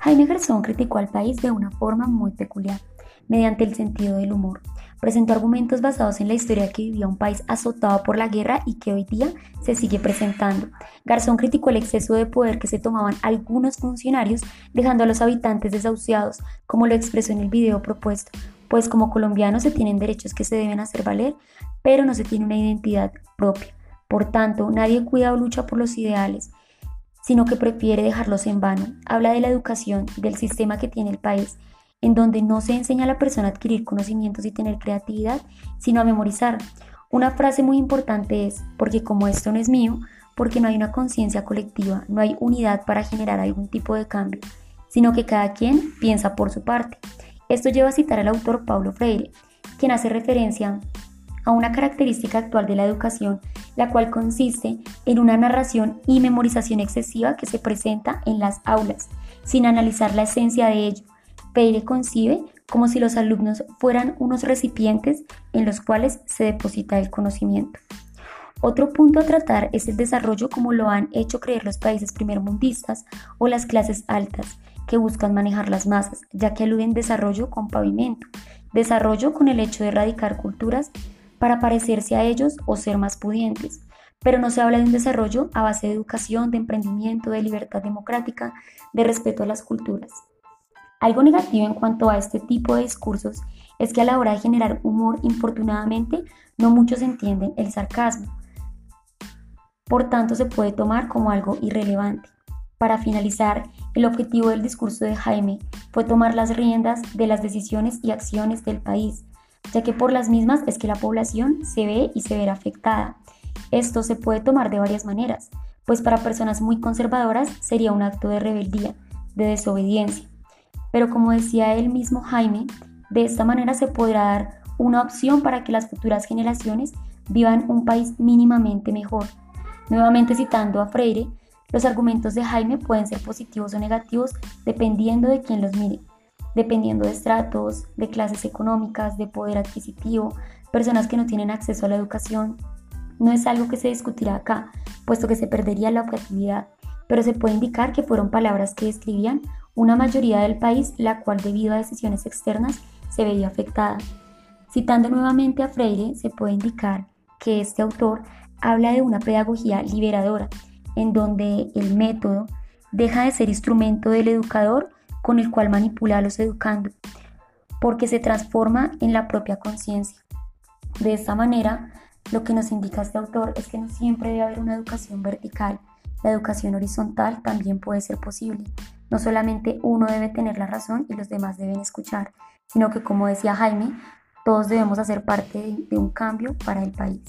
Jaime Garzón criticó al país de una forma muy peculiar, mediante el sentido del humor. Presentó argumentos basados en la historia que vivía un país azotado por la guerra y que hoy día se sigue presentando. Garzón criticó el exceso de poder que se tomaban algunos funcionarios, dejando a los habitantes desahuciados, como lo expresó en el video propuesto, pues como colombianos se tienen derechos que se deben hacer valer, pero no se tiene una identidad propia. Por tanto, nadie cuida o lucha por los ideales, sino que prefiere dejarlos en vano. Habla de la educación, del sistema que tiene el país, en donde no se enseña a la persona a adquirir conocimientos y tener creatividad, sino a memorizar. Una frase muy importante es, porque como esto no es mío, porque no hay una conciencia colectiva, no hay unidad para generar algún tipo de cambio, sino que cada quien piensa por su parte. Esto lleva a citar al autor Paulo Freire, quien hace referencia a una característica actual de la educación, la cual consiste en una narración y memorización excesiva que se presenta en las aulas, sin analizar la esencia de ello, Peire concibe como si los alumnos fueran unos recipientes en los cuales se deposita el conocimiento. Otro punto a tratar es el desarrollo como lo han hecho creer los países primermundistas o las clases altas, que buscan manejar las masas, ya que aluden desarrollo con pavimento, desarrollo con el hecho de erradicar culturas para parecerse a ellos o ser más pudientes. Pero no se habla de un desarrollo a base de educación, de emprendimiento, de libertad democrática, de respeto a las culturas. Algo negativo en cuanto a este tipo de discursos es que a la hora de generar humor, infortunadamente, no muchos entienden el sarcasmo. Por tanto, se puede tomar como algo irrelevante. Para finalizar, el objetivo del discurso de Jaime fue tomar las riendas de las decisiones y acciones del país, ya que por las mismas es que la población se ve y se verá afectada. Esto se puede tomar de varias maneras, pues para personas muy conservadoras sería un acto de rebeldía, de desobediencia pero como decía el mismo Jaime, de esta manera se podrá dar una opción para que las futuras generaciones vivan un país mínimamente mejor. Nuevamente citando a Freire, los argumentos de Jaime pueden ser positivos o negativos dependiendo de quién los mire, dependiendo de estratos, de clases económicas, de poder adquisitivo, personas que no tienen acceso a la educación. No es algo que se discutirá acá, puesto que se perdería la objetividad, pero se puede indicar que fueron palabras que describían una mayoría del país, la cual debido a decisiones externas se veía afectada. Citando nuevamente a Freire, se puede indicar que este autor habla de una pedagogía liberadora, en donde el método deja de ser instrumento del educador con el cual manipula a los educandos, porque se transforma en la propia conciencia. De esta manera, lo que nos indica este autor es que no siempre debe haber una educación vertical, la educación horizontal también puede ser posible, no solamente uno debe tener la razón y los demás deben escuchar, sino que como decía Jaime, todos debemos hacer parte de, un cambio para el país.